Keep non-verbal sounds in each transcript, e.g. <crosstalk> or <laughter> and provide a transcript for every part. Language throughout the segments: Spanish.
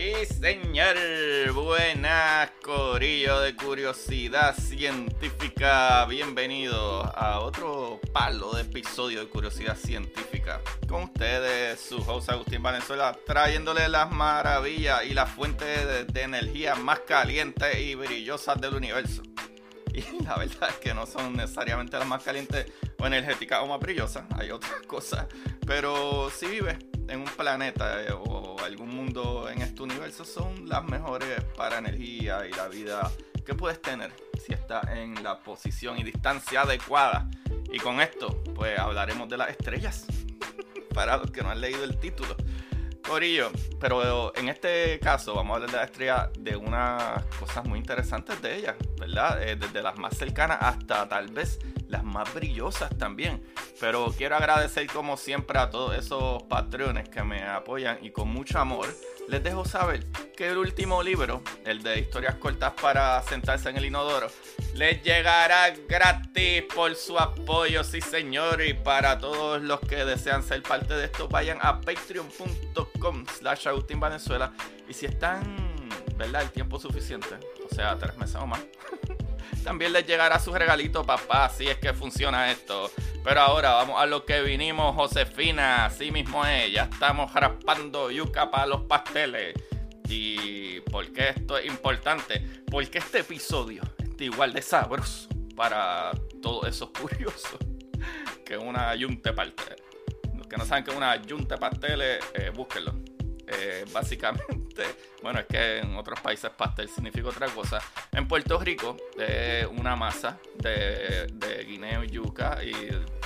Sí, señor. Buenas, Corillo de Curiosidad Científica. Bienvenido a otro palo de episodio de Curiosidad Científica. Con ustedes, su host Agustín Valenzuela, trayéndole las maravillas y las fuentes de, de energía más calientes y brillosas del universo. <laughs> Y la verdad es que no son necesariamente las más calientes o energéticas o más brillosas, hay otras cosas. Pero si vives en un planeta eh, o algún mundo en este universo, son las mejores para energía y la vida que puedes tener si estás en la posición y distancia adecuada. Y con esto, pues hablaremos de las estrellas. <laughs> para los que no han leído el título. Corillo, pero en este caso vamos a hablar de la estrella de unas cosas muy interesantes de ella, ¿verdad? Eh, desde las más cercanas hasta tal vez las más brillosas también. Pero quiero agradecer como siempre a todos esos patrones que me apoyan y con mucho amor les dejo saber que el último libro, el de historias cortas para sentarse en el inodoro, les llegará gratis por su apoyo, sí señor. Y para todos los que desean ser parte de esto, vayan a patreon.com slash Agustín Venezuela. Y si están, ¿verdad? El tiempo suficiente, o sea, tres meses o más. <laughs> También les llegará su regalito, papá, si es que funciona esto. Pero ahora vamos a lo que vinimos, Josefina. Así mismo es, ya estamos raspando yuca para los pasteles. ¿Y por qué esto es importante? Porque este episodio está igual de sabroso para todos esos curiosos que una yunta de pasteles. Los que no saben que una yunta de pasteles, eh, búsquenlo. Eh, básicamente, <laughs> bueno, es que en otros países pastel significa otra cosa. En Puerto Rico, es una masa de, de guineo y yuca y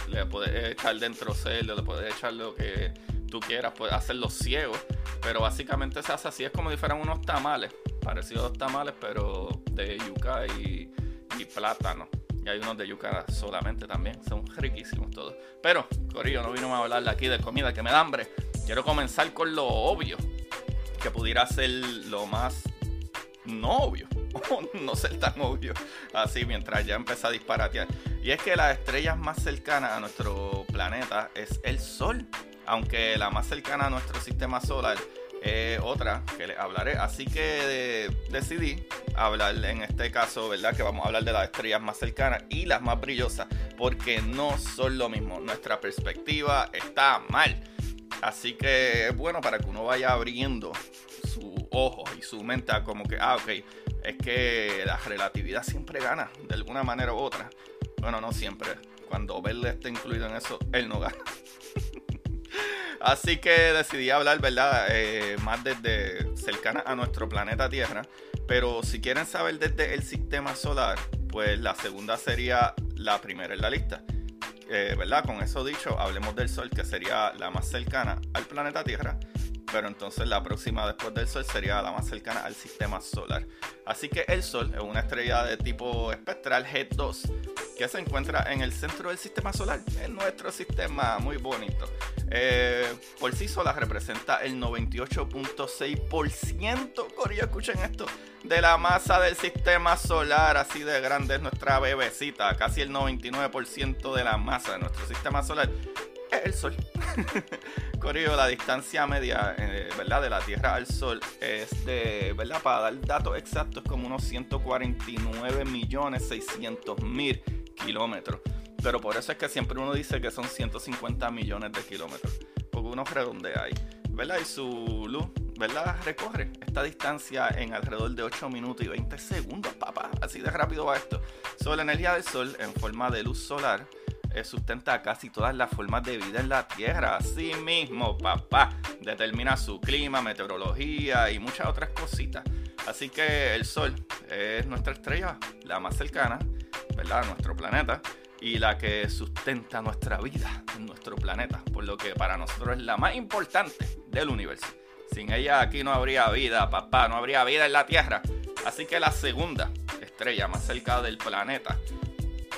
le puedes echar dentro cerdo, le puedes echar lo que tú quieras, puedes hacerlo ciego, pero básicamente se hace así, es como si fueran unos tamales, parecidos a los tamales, pero de yuca y, y plátano. Y hay unos de yuca solamente también, son riquísimos todos. Pero, Corillo, no vino a hablarle aquí de comida que me da hambre. Quiero comenzar con lo obvio, que pudiera ser lo más no obvio, <laughs> no ser tan obvio, así mientras ya empieza a disparatear. Y es que las estrellas más cercanas a nuestro planeta es el Sol, aunque la más cercana a nuestro sistema solar es otra que les hablaré. Así que decidí hablar en este caso, ¿verdad? Que vamos a hablar de las estrellas más cercanas y las más brillosas, porque no son lo mismo. Nuestra perspectiva está mal. Así que es bueno para que uno vaya abriendo su ojo y su mente a como que, ah, ok, es que la relatividad siempre gana, de alguna manera u otra. Bueno, no siempre. Cuando Bell está incluido en eso, él no gana. <laughs> Así que decidí hablar, ¿verdad? Eh, más desde cercana a nuestro planeta Tierra. Pero si quieren saber desde el sistema solar, pues la segunda sería la primera en la lista. Eh, ¿Verdad? Con eso dicho, hablemos del Sol, que sería la más cercana al planeta Tierra. Pero entonces la próxima después del Sol sería la más cercana al sistema solar. Así que el Sol es una estrella de tipo espectral G2 que se encuentra en el centro del sistema solar, en nuestro sistema, muy bonito. Eh, por sí sola representa el 98.6%, Corillo, escuchen esto, de la masa del sistema solar, así de grande es nuestra bebecita, casi el 99% de la masa de nuestro sistema solar es el Sol. <laughs> Corillo, la distancia media, eh, ¿verdad? De la Tierra al Sol es de, ¿verdad? Para dar datos exactos, como unos 149 millones 600 mil kilómetros. Pero por eso es que siempre uno dice que son 150 millones de kilómetros. Porque uno redondea ahí. ¿Verdad? Y su luz, ¿verdad? Recorre esta distancia en alrededor de 8 minutos y 20 segundos, papá. Así de rápido va esto. Sobre la energía del Sol en forma de luz solar sustenta casi todas las formas de vida en la Tierra. Así mismo, papá, determina su clima, meteorología y muchas otras cositas. Así que el Sol es nuestra estrella, la más cercana, ¿verdad? Nuestro planeta y la que sustenta nuestra vida en nuestro planeta, por lo que para nosotros es la más importante del universo. Sin ella aquí no habría vida, papá, no habría vida en la Tierra. Así que la segunda estrella más cerca del planeta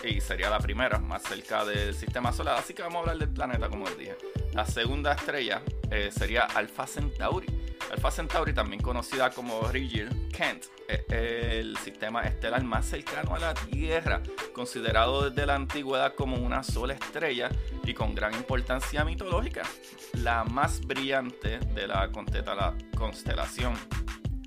y sería la primera más cerca del sistema solar. Así que vamos a hablar del planeta, como les dije. La segunda estrella eh, sería Alpha Centauri. Alpha Centauri, también conocida como Rigel Kent, es el sistema estelar más cercano a la Tierra, considerado desde la antigüedad como una sola estrella y con gran importancia mitológica. La más brillante de la constelación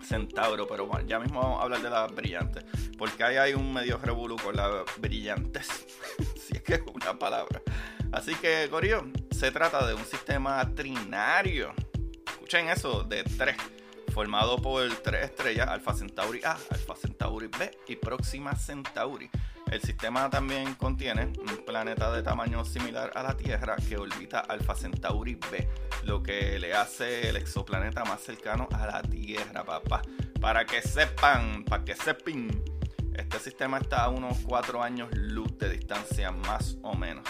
Centauro, pero bueno, ya mismo vamos a hablar de la brillante, porque ahí hay un medio revolú con la brillantes, <laughs> si es que es una palabra. Así que, Corio, se trata de un sistema trinario. Escuchen eso, de tres, formado por tres estrellas, Alpha Centauri A, Alpha Centauri B y Próxima Centauri. El sistema también contiene un planeta de tamaño similar a la Tierra que orbita Alpha Centauri B, lo que le hace el exoplaneta más cercano a la Tierra, papá. Para que sepan, para que sepan, este sistema está a unos 4 años luz de distancia más o menos.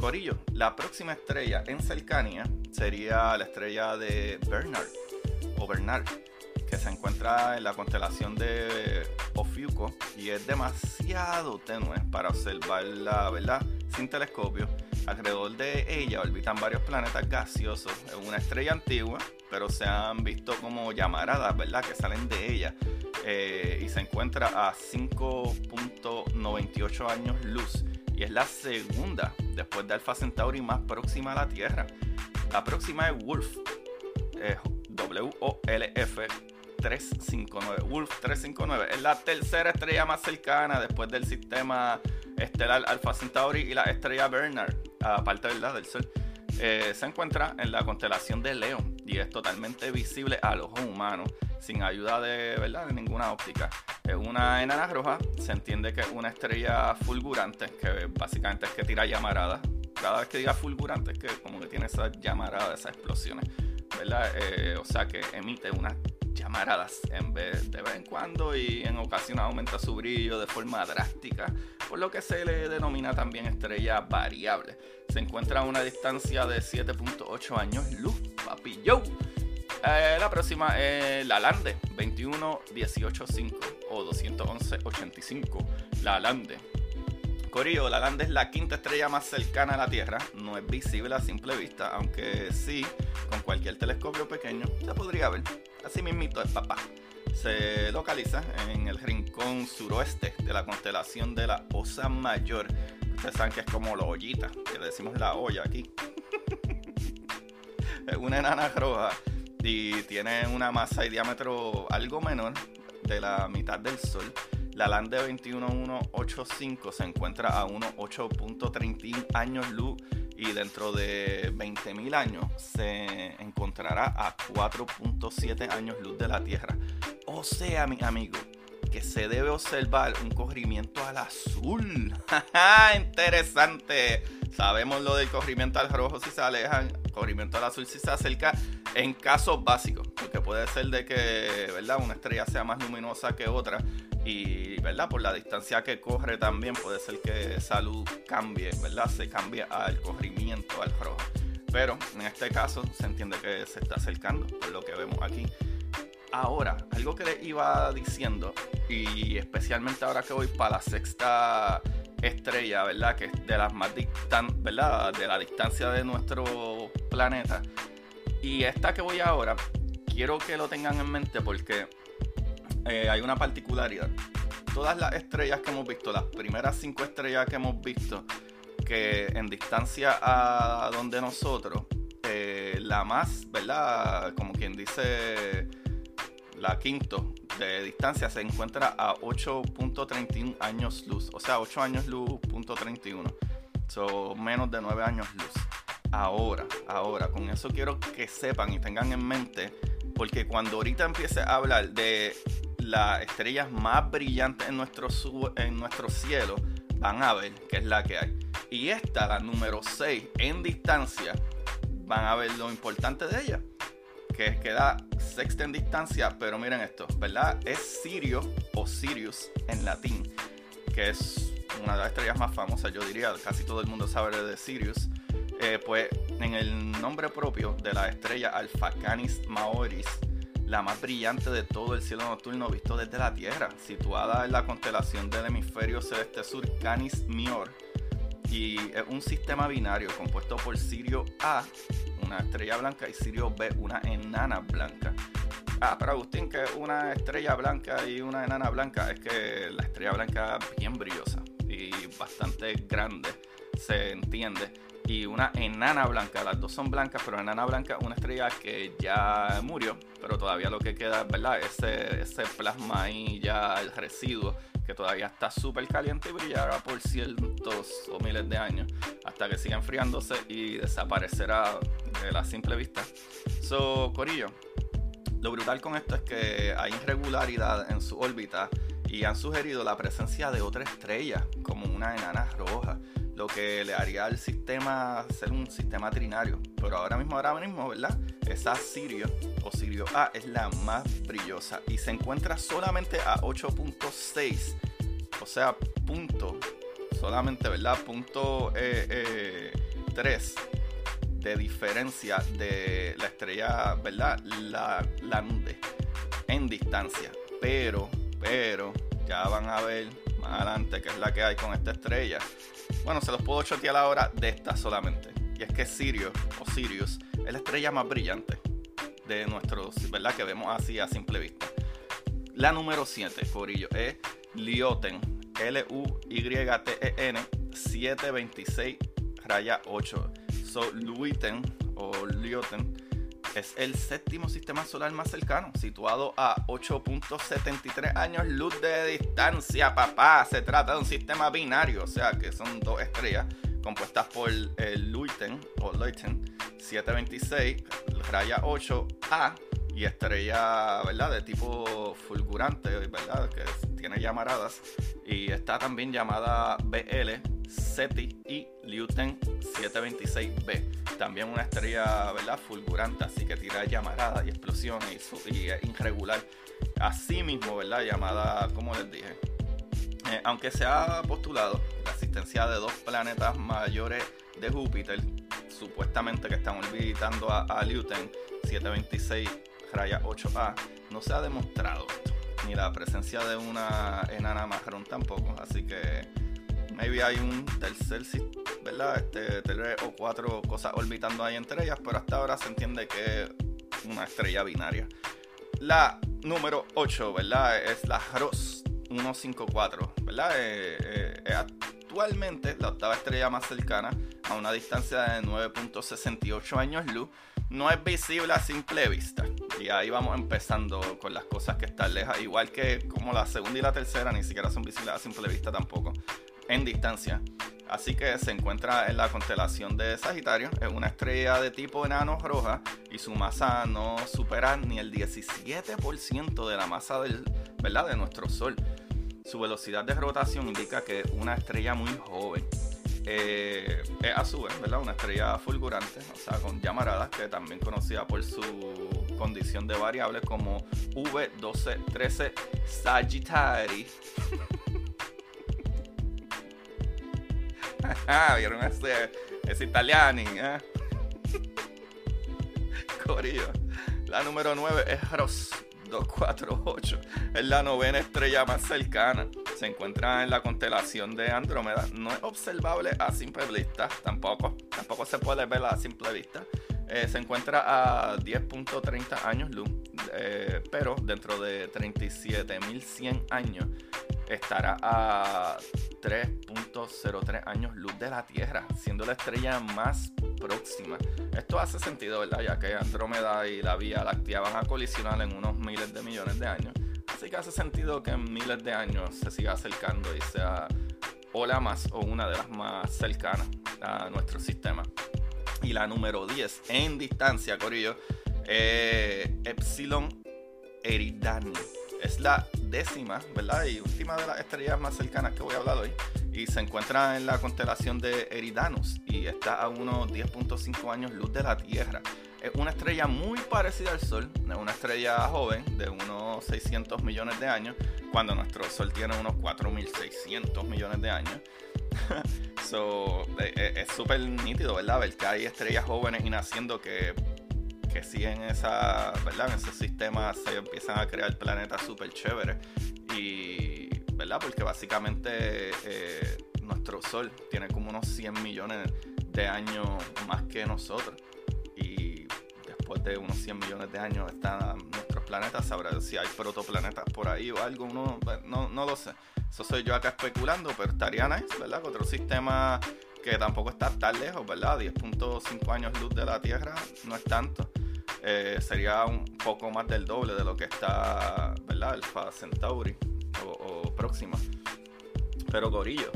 Corillo, la próxima estrella en cercanía sería la estrella de Bernard o Bernard que se encuentra en la constelación de Ofiuco y es demasiado tenue para observarla, ¿verdad? Sin telescopio. Alrededor de ella orbitan varios planetas gaseosos. Es una estrella antigua, pero se han visto como llamaradas, ¿verdad? Que salen de ella. Eh, y se encuentra a 5.98 años luz. Y es la segunda, después de Alpha Centauri, más próxima a la Tierra. La próxima es Wolf. W-O-L-F 359. Wolf 359 es la tercera estrella más cercana después del sistema estelar Alpha Centauri y la estrella Bernard, aparte ¿verdad? del Sol. Eh, se encuentra en la constelación de Leo y es totalmente visible al ojo humano sin ayuda de, ¿verdad? de ninguna óptica. Es una enana roja, se entiende que es una estrella fulgurante, que básicamente es que tira llamaradas. Cada vez que diga fulgurante es que como que tiene esas llamaradas, esas explosiones, ¿verdad? Eh, o sea que emite una llamaradas en vez de vez en cuando y en ocasiones aumenta su brillo de forma drástica, por lo que se le denomina también estrella variable. Se encuentra a una distancia de 7.8 años luz, papi yo. Eh, la próxima es la Lande 21185 o 21185. La Lande. Corillo, la Lande es la quinta estrella más cercana a la Tierra. No es visible a simple vista, aunque sí, con cualquier telescopio pequeño se podría ver. Así mismito el papá. Se localiza en el rincón suroeste de la constelación de la Osa Mayor. Ustedes saben que es como la ollita, que le decimos la olla aquí. <laughs> es una enana roja y tiene una masa y diámetro algo menor de la mitad del Sol. La Lande 21185 se encuentra a unos 8.31 años luz y dentro de 20.000 años se encontrará a 4.7 años luz de la Tierra. O sea, mi amigo, que se debe observar un corrimiento al azul. <laughs> Interesante. Sabemos lo del corrimiento al rojo si se alejan, corrimiento al azul si se acerca en casos básicos, porque puede ser de que, ¿verdad? Una estrella sea más luminosa que otra y, ¿verdad? Por la distancia que corre también puede ser que esa luz cambie, ¿verdad? Se cambie al corrimiento, al rojo. Pero en este caso se entiende que se está acercando, por lo que vemos aquí. Ahora, algo que les iba diciendo, y especialmente ahora que voy para la sexta estrella, ¿verdad? Que es de las más distantes, ¿verdad? De la distancia de nuestro planeta. Y esta que voy ahora, quiero que lo tengan en mente porque eh, hay una particularidad. Todas las estrellas que hemos visto, las primeras cinco estrellas que hemos visto, que en distancia a donde nosotros, eh, la más, ¿verdad? Como quien dice, la quinto de distancia se encuentra a 8.31 años luz. O sea, 8 años luz, punto 31. Son menos de 9 años luz. Ahora, ahora, con eso quiero que sepan y tengan en mente, porque cuando ahorita empiece a hablar de las estrellas más brillantes en nuestro, en nuestro cielo, van a ver qué es la que hay. Y esta, la número 6, en distancia, van a ver lo importante de ella, que queda sexta en distancia, pero miren esto, ¿verdad? Es Sirio o Sirius en latín, que es una de las estrellas más famosas, yo diría, casi todo el mundo sabe de Sirius. Eh, pues en el nombre propio de la estrella Alpha Canis Maoris, la más brillante de todo el cielo nocturno visto desde la Tierra, situada en la constelación del hemisferio celeste sur Canis Mior. Y es un sistema binario compuesto por Sirio A, una estrella blanca, y Sirio B, una enana blanca. Ah, pero Agustín, que una estrella blanca y una enana blanca, es que la estrella blanca es bien brillosa y bastante grande, se entiende y una enana blanca. Las dos son blancas, pero enana blanca una estrella que ya murió, pero todavía lo que queda, ¿verdad? Ese, ese plasma ahí, ya el residuo, que todavía está súper caliente y brillará por cientos o miles de años, hasta que siga enfriándose y desaparecerá de la simple vista. So, Corillo, lo brutal con esto es que hay irregularidad en su órbita y han sugerido la presencia de otra estrella, como una enana roja lo que le haría al sistema ser un sistema trinario. Pero ahora mismo, ahora mismo, ¿verdad? Esa Sirio o Sirio A es la más brillosa y se encuentra solamente a 8.6. O sea, punto, solamente, ¿verdad? Punto 3 eh, eh, de diferencia de la estrella, ¿verdad? La, la en distancia. Pero, pero, ya van a ver adelante que es la que hay con esta estrella bueno, se los puedo chotear ahora de esta solamente. Y es que Sirius o Sirius es la estrella más brillante de nuestros, ¿verdad? Que vemos así a simple vista. La número 7, Corillo, es Lyoten, L-U-Y-T-E-N 726 raya 8. So, Luiten o Lyoten es el séptimo sistema solar más cercano, situado a 8.73 años luz de distancia, papá. Se trata de un sistema binario, o sea que son dos estrellas compuestas por el Luiten o Leuten 726, raya 8A y estrella, ¿verdad? De tipo fulgurante, ¿verdad? Que tiene llamaradas. Y está también llamada BL SETI y Luten 726b. También una estrella ¿verdad? fulgurante, así que tira llamaradas y explosiones y, es irregular. Así mismo, ¿verdad? llamada, como les dije. Eh, aunque se ha postulado la existencia de dos planetas mayores de Júpiter, supuestamente que están orbitando a, a Luten 726 8A, no se ha demostrado ni la presencia de una enana marrón tampoco, así que maybe hay un tercer, ¿verdad? Este, tres o cuatro cosas orbitando ahí entre ellas, pero hasta ahora se entiende que es una estrella binaria. La número 8, ¿verdad? Es la Ross 154, ¿verdad? Eh, eh, eh, actualmente la octava estrella más cercana a una distancia de 9.68 años luz. No es visible a simple vista. Y ahí vamos empezando con las cosas que están lejas. Igual que como la segunda y la tercera ni siquiera son visibles a simple vista tampoco en distancia. Así que se encuentra en la constelación de Sagitario. Es una estrella de tipo enano roja y su masa no supera ni el 17% de la masa del, ¿verdad? de nuestro Sol. Su velocidad de rotación indica que es una estrella muy joven. Eh, es a su vez, ¿verdad? Una estrella fulgurante, o sea, con llamaradas, que también conocida por su condición de variable como V1213 Sagittari. <laughs> vieron ese, ese italiani, ¿eh? La número 9 es Ross 248. Es la novena estrella más cercana. Se encuentra en la constelación de Andrómeda. No es observable a simple vista, tampoco. Tampoco se puede ver a simple vista. Eh, se encuentra a 10.30 años luz, eh, pero dentro de 37.100 años estará a 3.03 años luz de la Tierra, siendo la estrella más próxima. Esto hace sentido, ¿verdad? Ya que Andrómeda y la Vía Láctea van a colisionar en unos miles de millones de años. Así que hace sentido que en miles de años se siga acercando y sea o la más o una de las más cercanas a nuestro sistema. Y la número 10 en distancia, Corillo, eh, Epsilon Eridani Es la décima, ¿verdad? Y última de las estrellas más cercanas que voy a hablar hoy. Y se encuentra en la constelación de Eridanus y está a unos 10.5 años luz de la Tierra. Es una estrella muy parecida al Sol, es una estrella joven de unos 600 millones de años, cuando nuestro Sol tiene unos 4.600 millones de años. <laughs> so, eh, eh, es súper nítido, ¿verdad? Ver que hay estrellas jóvenes y naciendo que, que siguen esa, ¿verdad? En ese sistema se empiezan a crear planetas súper chéveres. Y, ¿verdad? Porque básicamente eh, nuestro Sol tiene como unos 100 millones de años más que nosotros. Y después de unos 100 millones de años están nuestros planetas. Sabrá si hay protoplanetas por ahí o algo, no, no, no lo sé. Eso soy yo acá especulando, pero estaría nice, ¿verdad? Otro sistema que tampoco está tan lejos, ¿verdad? 10.5 años luz de la Tierra no es tanto. Eh, sería un poco más del doble de lo que está, ¿verdad? Alpha Centauri o, Próxima. Pero Gorillo,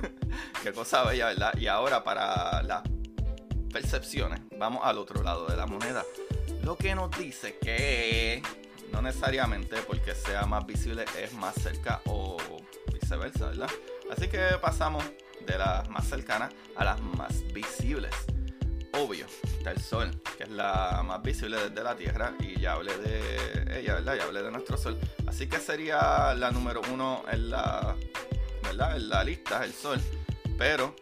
<laughs> qué cosa bella, ¿verdad? Y ahora para las percepciones, vamos al otro lado de la moneda. Lo que nos dice que no necesariamente porque sea más visible es más cerca o viceversa, ¿verdad? Así que pasamos de las más cercanas a las más visibles. Obvio, está el Sol, que es la más visible desde la Tierra, y ya hablé de ella, ¿verdad? Ya hablé de nuestro Sol. Así que sería la número uno en la, ¿verdad? En la lista, el Sol. Pero,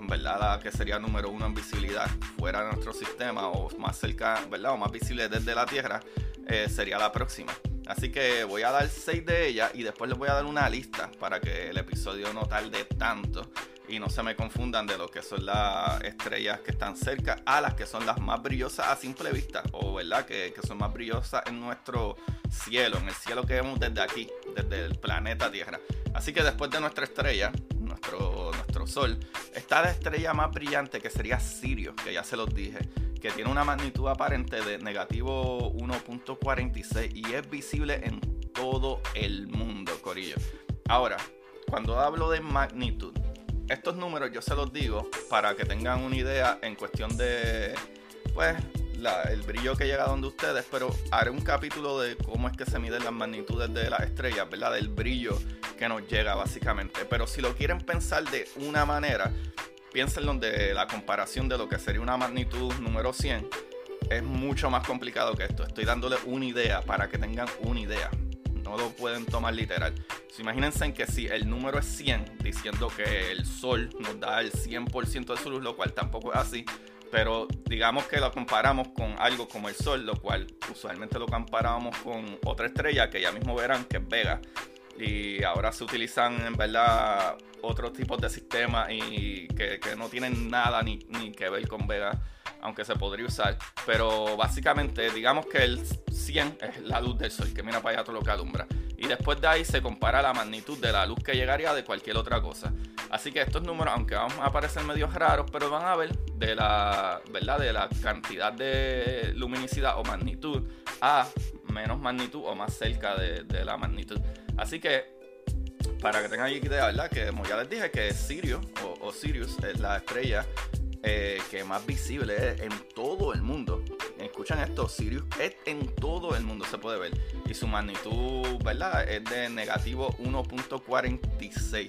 ¿verdad? La que sería número uno en visibilidad fuera de nuestro sistema, o más cerca, ¿verdad? O más visible desde la Tierra, eh, sería la próxima. Así que voy a dar 6 de ellas y después les voy a dar una lista para que el episodio no tarde tanto y no se me confundan de lo que son las estrellas que están cerca a las que son las más brillosas a simple vista o verdad que, que son más brillosas en nuestro cielo, en el cielo que vemos desde aquí, desde el planeta Tierra. Así que después de nuestra estrella, nuestro, nuestro Sol, está la estrella más brillante que sería Sirio, que ya se los dije que tiene una magnitud aparente de negativo 1.46 y es visible en todo el mundo, Corillo. Ahora, cuando hablo de magnitud, estos números yo se los digo para que tengan una idea en cuestión de, pues, el brillo que llega donde ustedes, pero haré un capítulo de cómo es que se miden las magnitudes de las estrellas, ¿verdad? Del brillo que nos llega básicamente. Pero si lo quieren pensar de una manera, piénsenlo de la comparación de lo que sería una magnitud número 100 es mucho más complicado que esto. Estoy dándole una idea para que tengan una idea. No lo pueden tomar literal. imagínense en que si el número es 100, diciendo que el sol nos da el 100% de su luz, lo cual tampoco es así. Pero digamos que lo comparamos con algo como el sol, lo cual usualmente lo comparamos con otra estrella que ya mismo verán que es Vega. Y ahora se utilizan en verdad otros tipos de sistemas y que, no tienen nada ni, que ver con Vega, aunque se podría usar. Pero básicamente, digamos que el 100 es la luz del sol, que mira para allá todo lo que alumbra. Y después de ahí se compara la magnitud de la luz que llegaría de cualquier otra cosa. Así que estos números, aunque van a parecer medio raros, pero van a ver de la, ¿verdad? De la cantidad de luminicidad o magnitud a menos magnitud o más cerca de la magnitud. Así que para que tengan idea, ¿verdad? Que como ya les dije, que Sirius o, Sirius es la estrella eh, que más visible es en todo el mundo. Escuchan esto, Sirius es en todo el mundo, se puede ver. Y su magnitud, ¿verdad? Es de negativo 1.46.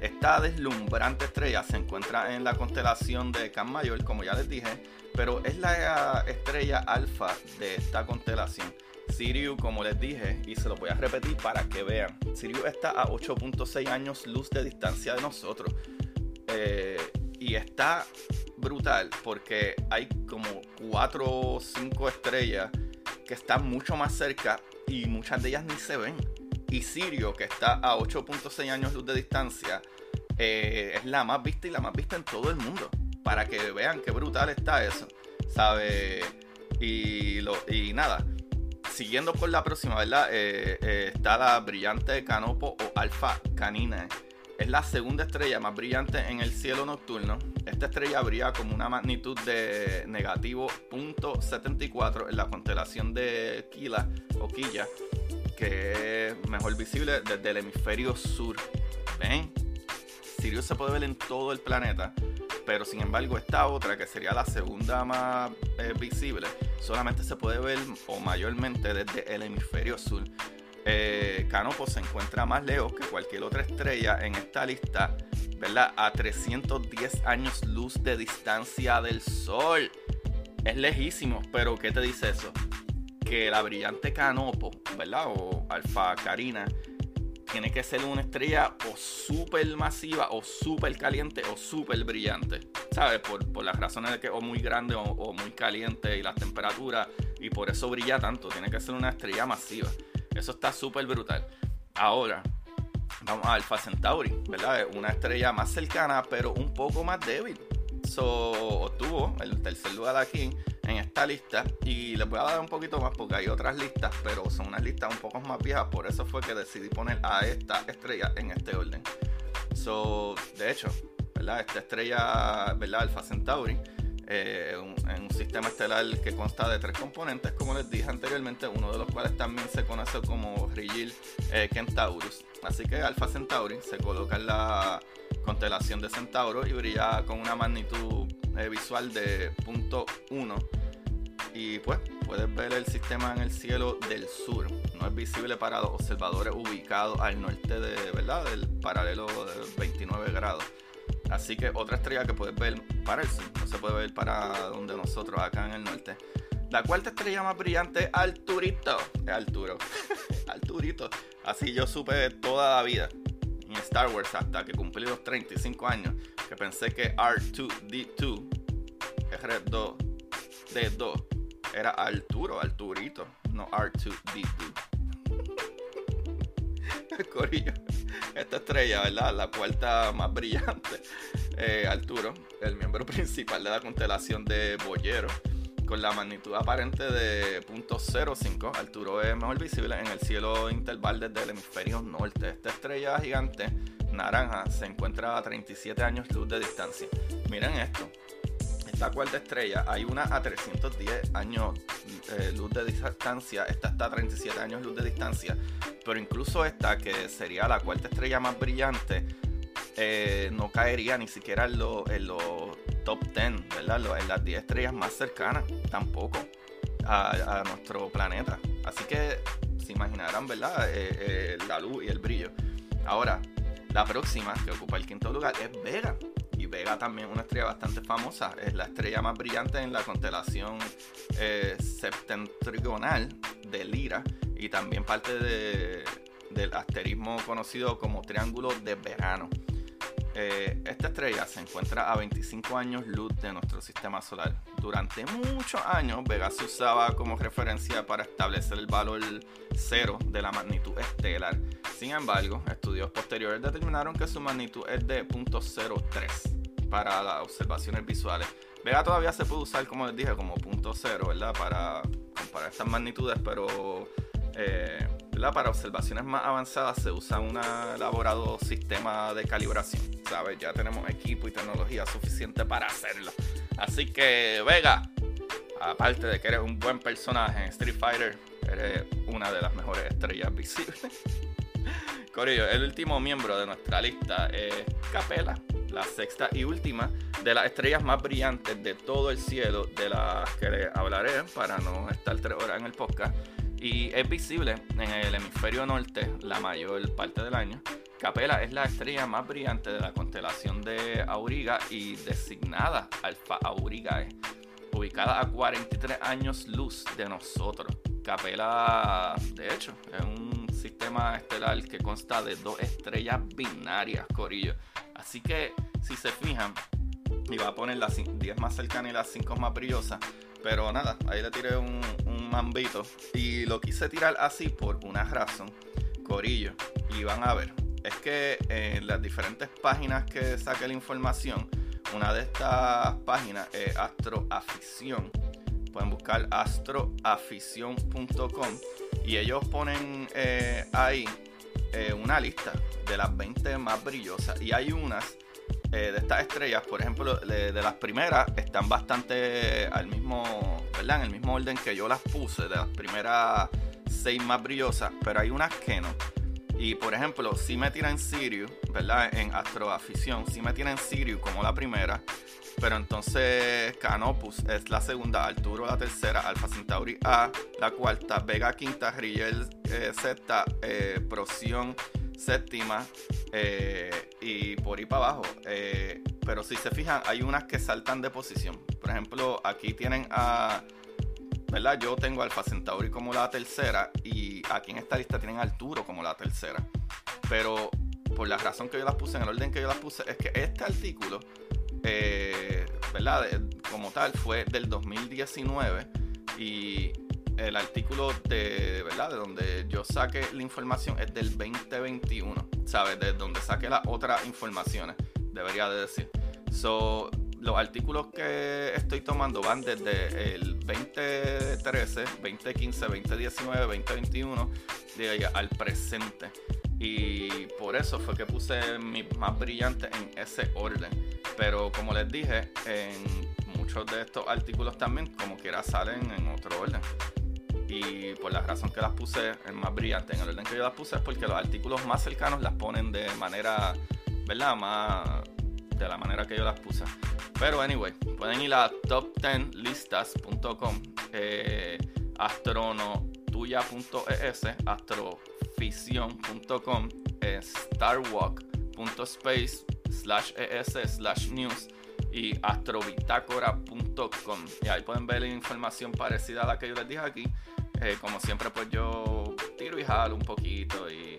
Esta deslumbrante estrella se encuentra en la constelación de Can Mayor, como ya les dije, pero es la estrella alfa de esta constelación. Sirius, como les dije, y se lo voy a repetir para que vean, Sirius está a 8.6 años luz de distancia de nosotros. Eh, y está brutal porque hay como 4 o 5 estrellas que están mucho más cerca y muchas de ellas ni se ven. Y Sirio, que está a 8.6 años luz de distancia, eh, es la más vista y la más vista en todo el mundo. Para que vean qué brutal está eso. ¿Sabe? Y, y nada, siguiendo por la próxima, ¿verdad? Eh, eh, está la brillante Canopo o Alfa Canina. Es la segunda estrella más brillante en el cielo nocturno. Esta estrella brilla como una magnitud de negativo .74 en la constelación de Kila o Quilla, que es mejor visible desde el hemisferio sur. ¿Ven? Sirius se puede ver en todo el planeta pero sin embargo esta otra, que sería la segunda más eh, visible, solamente se puede ver o mayormente desde el hemisferio sur. eh, Canopo se encuentra más lejos que cualquier otra estrella en esta lista, ¿verdad? A 310 años luz de distancia del Sol. Es lejísimo, pero ¿qué te dice eso? Que la brillante Canopo, ¿verdad? O Alfa Carina, tiene que ser una estrella o súper masiva, o súper caliente, o súper brillante. ¿Sabes? Por, las razones de que o muy grande o, muy caliente y las temperaturas, y por eso brilla tanto. Tiene que ser una estrella masiva. Eso está súper brutal. Ahora, vamos a Alpha Centauri, ¿verdad? Una estrella más cercana, pero un poco más débil. So, obtuvo el tercer lugar aquí en esta lista y les voy a dar un poquito más porque hay otras listas, pero son unas listas un poco más viejas, por eso fue que decidí poner a esta estrella en este orden. So, de hecho, ¿verdad? Esta estrella, ¿verdad? Alpha Centauri, eh, un, en un sistema estelar que consta de tres componentes, como les dije anteriormente, uno de los cuales también se conoce como Rigil eh, Kentaurus. Así que Alpha Centauri se coloca en la constelación de Centauro y brilla con una magnitud eh, visual de .1 y pues puedes ver el sistema en el cielo del sur. No es visible para los observadores ubicados al norte de, ¿verdad? del paralelo de 29 grados. Así que otra estrella que puedes ver para el sur, no se puede ver para donde nosotros, acá en el norte. La cuarta estrella más brillante es Arturito. Arturo. <laughs> Arturito. Así yo supe toda la vida en Star Wars hasta que cumplí los 35 años que pensé que R2D2, R2D2, era Arturo, Arturito, no R2D2. <laughs> Esta estrella, ¿verdad? La cuarta más brillante, eh, Arturo, el miembro <laughs> principal de la constelación de Boyero, con la magnitud aparente de .05. Arturo es mejor visible en el cielo interval desde el hemisferio norte. Esta estrella gigante naranja se encuentra a 37 años luz de distancia. Miren esto, esta cuarta estrella, hay una a 310 años eh, luz de distancia, esta está a 37 años luz de distancia, pero incluso esta, que sería la cuarta estrella más brillante, eh, no caería ni siquiera en los top 10, ¿verdad? En las 10 estrellas más cercanas, tampoco a, nuestro planeta. Así que se imaginarán, ¿verdad? Eh, la luz y el brillo. Ahora, la próxima que ocupa el quinto lugar es Vega. Vega también una estrella bastante famosa, es la estrella más brillante en la constelación eh, septentrional de Lira y también parte del asterismo conocido como Triángulo de Verano. Eh, esta estrella se encuentra a 25 años luz de nuestro sistema solar. Durante muchos años, Vega se usaba como referencia para establecer el valor cero de la magnitud estelar. Sin embargo, estudios posteriores determinaron que su magnitud es de 0.03 para las observaciones visuales. Vega todavía se puede usar, como les dije, como punto cero, ¿verdad? Para comparar estas magnitudes, pero eh, para observaciones más avanzadas se usa un elaborado sistema de calibración, ¿sabes? Ya tenemos equipo y tecnología suficiente para hacerlo. Así que, Vega, aparte de que eres un buen personaje en Street Fighter, eres una de las mejores estrellas <laughs> visibles. Corillo, el último miembro de nuestra lista es Capela la sexta y última de las estrellas más brillantes de todo el cielo, de las que les hablaré para no estar tres horas en el podcast. Y es visible en el hemisferio norte la mayor parte del año. Capela es la estrella más brillante de la constelación de Auriga y designada Alfa Aurigae, ubicada a 43 años luz de nosotros. Capela, de hecho, es un sistema estelar que consta de dos estrellas binarias, Corillo. Así que, si se fijan, iba a poner las 10 más cercanas y las 5 más brillosas. Pero nada, ahí le tiré un, mambito. Y lo quise tirar así por una razón. Corillo. Y van a ver. Es que en las diferentes páginas que saqué la información, una de estas páginas es Astroafición. Pueden buscar astroafición.com y ellos ponen eh, ahí eh, una lista de las 20 más brillosas y hay unas eh, de estas estrellas, por ejemplo, de, las primeras están bastante al mismo, ¿verdad? En el mismo orden que yo las puse, de las primeras seis más brillosas, pero hay unas que no. Y por ejemplo, si me tiran Sirius, ¿verdad? En astroafición, si me tiran Sirius como la primera, pero entonces Canopus es la segunda, Arturo la tercera, Alpha Centauri A la cuarta, Vega quinta, Rigel eh, sexta, eh, Procyon séptima eh, y por ahí para abajo. Eh, pero si se fijan, hay unas que saltan de posición. Por ejemplo, aquí tienen a. ¿Verdad? Yo tengo Alpha Centauri como la tercera y aquí en esta lista tienen Arturo como la tercera. Pero por la razón que yo las puse, en el orden que yo las puse, es que este artículo, eh, ¿verdad? como tal, fue del 2019 y el artículo de, ¿verdad? De donde yo saqué la información es del 2021, ¿sabes? De donde saqué las otras informaciones, debería de decir. So, los artículos que estoy tomando van desde el 2013, 2015, 2019, 2021 de al presente. Y por eso fue que puse mi más brillante en ese orden. Pero como les dije, en muchos de estos artículos también, como quiera, salen en otro orden. Y por la razón que las puse en más brillante, en el orden que yo las puse, es porque los artículos más cercanos las ponen de manera, ¿verdad? Más de la manera que yo las puse. Pero anyway, pueden ir a top10listas.com, eh, astronotuya.es, astrofición.com, eh, starwalk.space slash es slash news y astrobitácora.com. Y ahí pueden ver información parecida a la que yo les dije aquí. Eh, como siempre, pues yo tiro y jalo un poquito y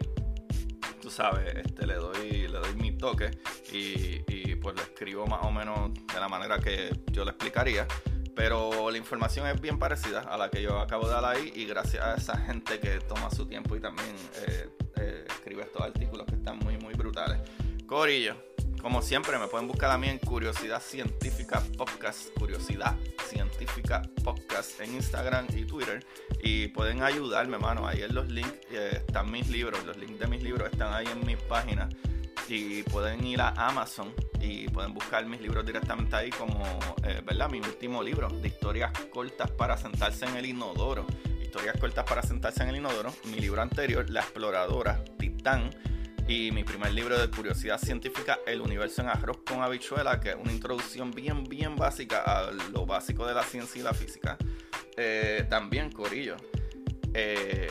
tú sabes, este, le doy, le doy mi toque y, y pues lo escribo más o menos de la manera que yo le explicaría. Pero la información es bien parecida a la que yo acabo de dar ahí y gracias a esa gente que toma su tiempo y también eh, eh, escribe estos artículos que están muy, muy brutales. Corillo, como siempre, me pueden buscar a mí en Curiosidad Científica Podcast, Curiosidad Científica Podcast en Instagram y Twitter. Y pueden ayudarme, mano. Ahí en los links eh, están mis libros. Los links de mis libros están ahí en mi página. Y pueden ir a Amazon y pueden buscar mis libros directamente ahí como, eh, ¿verdad? Mi último libro de historias cortas para sentarse en el inodoro. Historias cortas para sentarse en el inodoro. Mi libro anterior, La Exploradora, Titán y mi primer libro de curiosidad científica, El universo en arroz con habichuela, que es una introducción bien, bien básica a lo básico de la ciencia y la física. Eh, también, Corillo. Eh,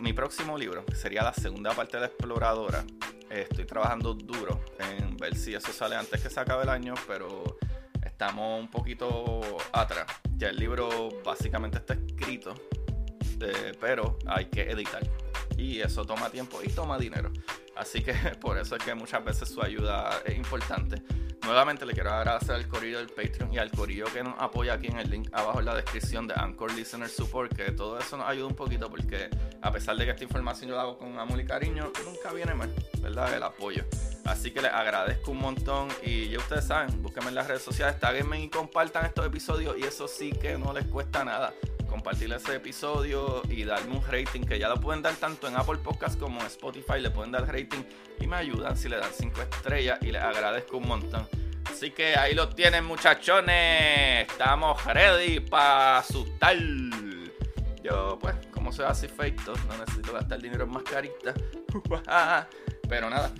mi próximo libro, sería la segunda parte de exploradora, eh, estoy trabajando duro en ver si eso sale antes que se acabe el año, pero estamos un poquito atrás. Ya el libro básicamente está escrito, pero hay que editar. Y eso toma tiempo y toma dinero. Así que <laughs> por eso es que muchas veces su ayuda es importante. Nuevamente le quiero agradecer al corillo del Patreon y al corillo que nos apoya aquí en el link abajo en la descripción de Anchor Listener Support, que todo eso nos ayuda un poquito porque a pesar de que esta información yo la hago con amor y cariño, nunca viene mal, ¿verdad? El apoyo. Así que les agradezco un montón y ya ustedes saben, búsquenme en las redes sociales, taguenme y compartan estos episodios y eso sí que no les cuesta nada compartir ese episodio y darme un rating que ya lo pueden dar tanto en Apple Podcast como en Spotify, le pueden dar rating y me ayudan si le dan 5 estrellas y les agradezco un montón. Así que ahí lo tienen muchachones, estamos ready para asustar. Yo pues, como soy así feito, no necesito gastar dinero en mascarita. <laughs> Pero nada,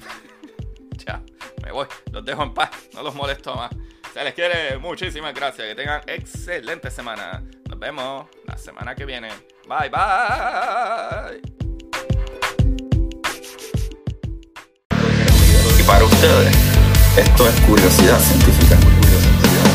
<laughs> ya, me voy, los dejo en paz, no los molesto más. Se les quiere. Muchísimas gracias. Que tengan excelente semana. Nos vemos la semana que viene. Bye bye. Y para ustedes, esto es curiosidad científica. Curiosidad científica.